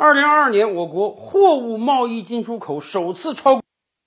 二零二二年，我国货物贸易进出口首次超过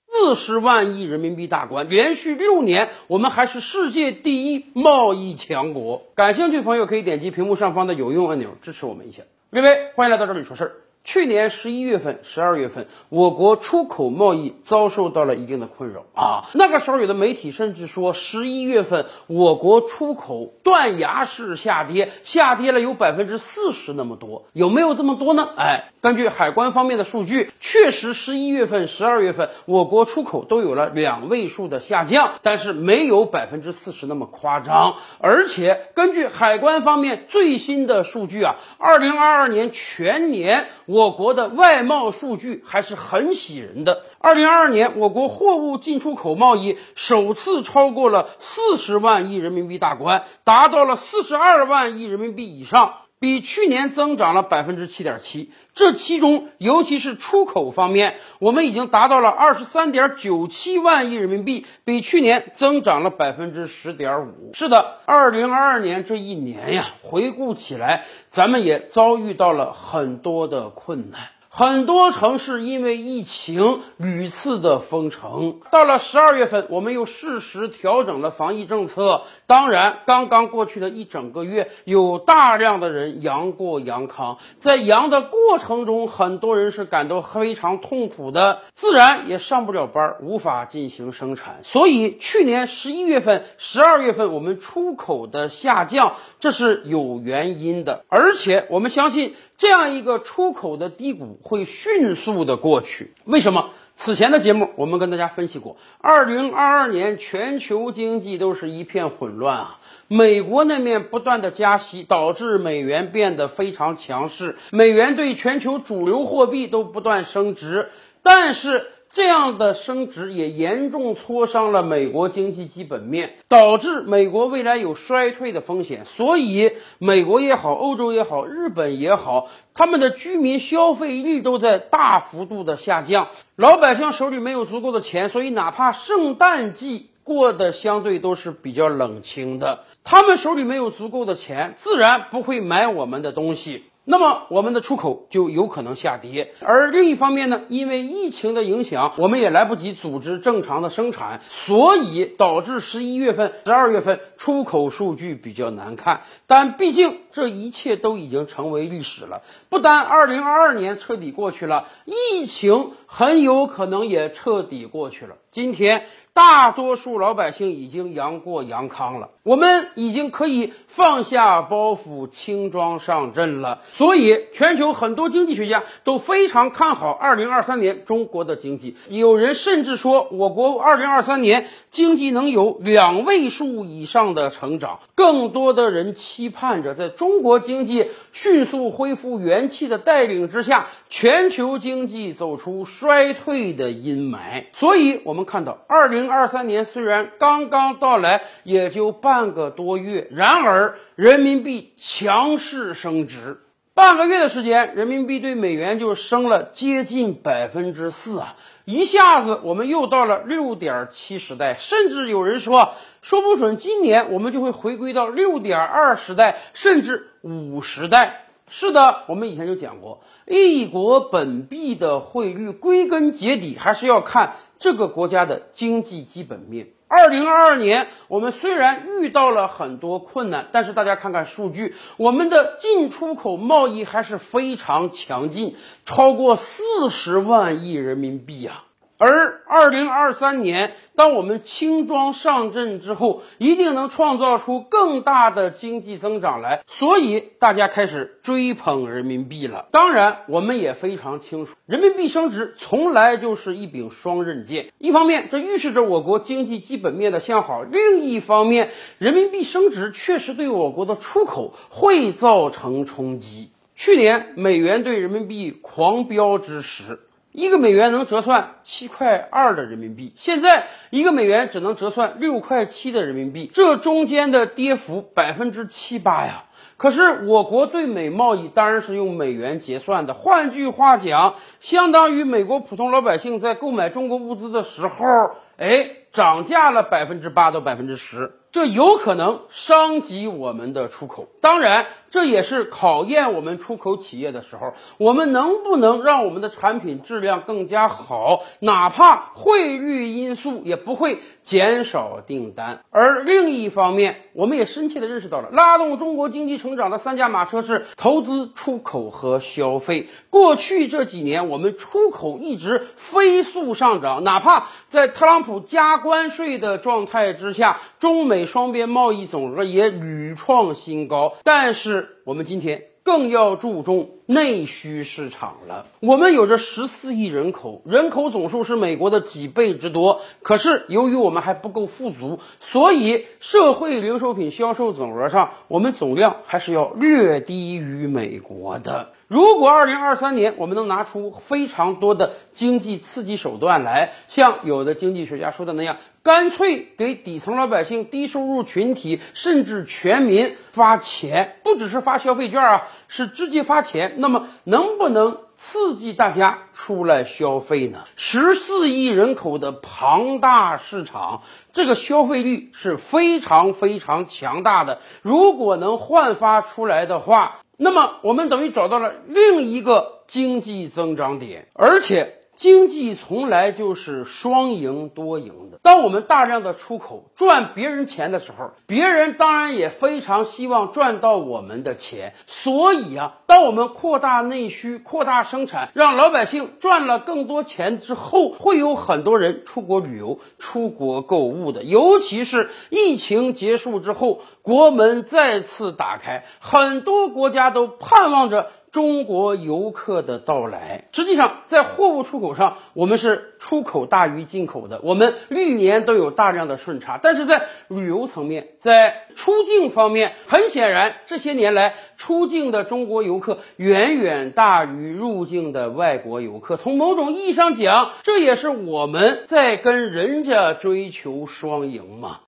四十万亿人民币大关，连续六年，我们还是世界第一贸易强国。感兴趣的朋友可以点击屏幕上方的有用按钮支持我们一下。各位，欢迎来到这里说事儿。去年十一月份、十二月份，我国出口贸易遭受到了一定的困扰啊。那个时候，有的媒体甚至说，十一月份我国出口断崖式下跌，下跌了有百分之四十那么多。有没有这么多呢？哎，根据海关方面的数据，确实十一月份、十二月份我国出口都有了两位数的下降，但是没有百分之四十那么夸张。而且根据海关方面最新的数据啊，二零二二年全年。我国的外贸数据还是很喜人的。二零二二年，我国货物进出口贸易首次超过了四十万亿人民币大关，达到了四十二万亿人民币以上。比去年增长了百分之七点七，这其中尤其是出口方面，我们已经达到了二十三点九七万亿人民币，比去年增长了百分之十点五。是的，二零二二年这一年呀，回顾起来，咱们也遭遇到了很多的困难。很多城市因为疫情屡次的封城，到了十二月份，我们又适时调整了防疫政策。当然，刚刚过去的一整个月，有大量的人阳过阳康，在阳的过程中，很多人是感到非常痛苦的，自然也上不了班，无法进行生产。所以，去年十一月份、十二月份我们出口的下降，这是有原因的，而且我们相信这样一个出口的低谷。会迅速的过去，为什么？此前的节目我们跟大家分析过，二零二二年全球经济都是一片混乱啊。美国那面不断的加息，导致美元变得非常强势，美元对全球主流货币都不断升值，但是。这样的升值也严重挫伤了美国经济基本面，导致美国未来有衰退的风险。所以，美国也好，欧洲也好，日本也好，他们的居民消费力都在大幅度的下降，老百姓手里没有足够的钱，所以哪怕圣诞季过得相对都是比较冷清的。他们手里没有足够的钱，自然不会买我们的东西。那么我们的出口就有可能下跌，而另一方面呢，因为疫情的影响，我们也来不及组织正常的生产，所以导致十一月份、十二月份出口数据比较难看。但毕竟这一切都已经成为历史了，不单二零二二年彻底过去了，疫情很有可能也彻底过去了。今天。大多数老百姓已经阳过阳康了，我们已经可以放下包袱，轻装上阵了。所以，全球很多经济学家都非常看好二零二三年中国的经济。有人甚至说，我国二零二三年经济能有两位数以上的成长。更多的人期盼着，在中国经济迅速恢复元气的带领之下，全球经济走出衰退的阴霾。所以，我们看到二零。二三年虽然刚刚到来，也就半个多月，然而人民币强势升值，半个月的时间，人民币对美元就升了接近百分之四啊！一下子我们又到了六点七时代，甚至有人说，说不准今年我们就会回归到六点二时代，甚至五时代。是的，我们以前就讲过，一国本币的汇率，归根结底还是要看。这个国家的经济基本面，二零二二年我们虽然遇到了很多困难，但是大家看看数据，我们的进出口贸易还是非常强劲，超过四十万亿人民币啊。而二零二三年，当我们轻装上阵之后，一定能创造出更大的经济增长来。所以大家开始追捧人民币了。当然，我们也非常清楚，人民币升值从来就是一柄双刃剑。一方面，这预示着我国经济基本面的向好；另一方面，人民币升值确实对我国的出口会造成冲击。去年美元对人民币狂飙之时。一个美元能折算七块二的人民币，现在一个美元只能折算六块七的人民币，这中间的跌幅百分之七八呀。可是我国对美贸易当然是用美元结算的，换句话讲，相当于美国普通老百姓在购买中国物资的时候，哎，涨价了百分之八到百分之十，这有可能伤及我们的出口。当然。这也是考验我们出口企业的时候。我们能不能让我们的产品质量更加好？哪怕汇率因素也不会减少订单。而另一方面，我们也深切地认识到了，拉动中国经济成长的三驾马车是投资、出口和消费。过去这几年，我们出口一直飞速上涨，哪怕在特朗普加关税的状态之下，中美双边贸易总额也屡创新高。但是我们今天。更要注重内需市场了。我们有着十四亿人口，人口总数是美国的几倍之多。可是由于我们还不够富足，所以社会零售品销售总额上，我们总量还是要略低于美国的。如果二零二三年我们能拿出非常多的经济刺激手段来，像有的经济学家说的那样，干脆给底层老百姓、低收入群体甚至全民发钱，不只是发消费券啊，是直接发钱，那么能不能刺激大家出来消费呢？十四亿人口的庞大市场，这个消费率是非常非常强大的。如果能焕发出来的话，那么我们等于找到了另一个经济增长点，而且经济从来就是双赢多赢的。当我们大量的出口赚别人钱的时候，别人当然也非常希望赚到我们的钱。所以啊，当我们扩大内需、扩大生产，让老百姓赚了更多钱之后，会有很多人出国旅游、出国购物的。尤其是疫情结束之后，国门再次打开，很多国家都盼望着。中国游客的到来，实际上在货物出口上，我们是出口大于进口的，我们历年都有大量的顺差。但是在旅游层面，在出境方面，很显然这些年来出境的中国游客远远大于入境的外国游客。从某种意义上讲，这也是我们在跟人家追求双赢嘛。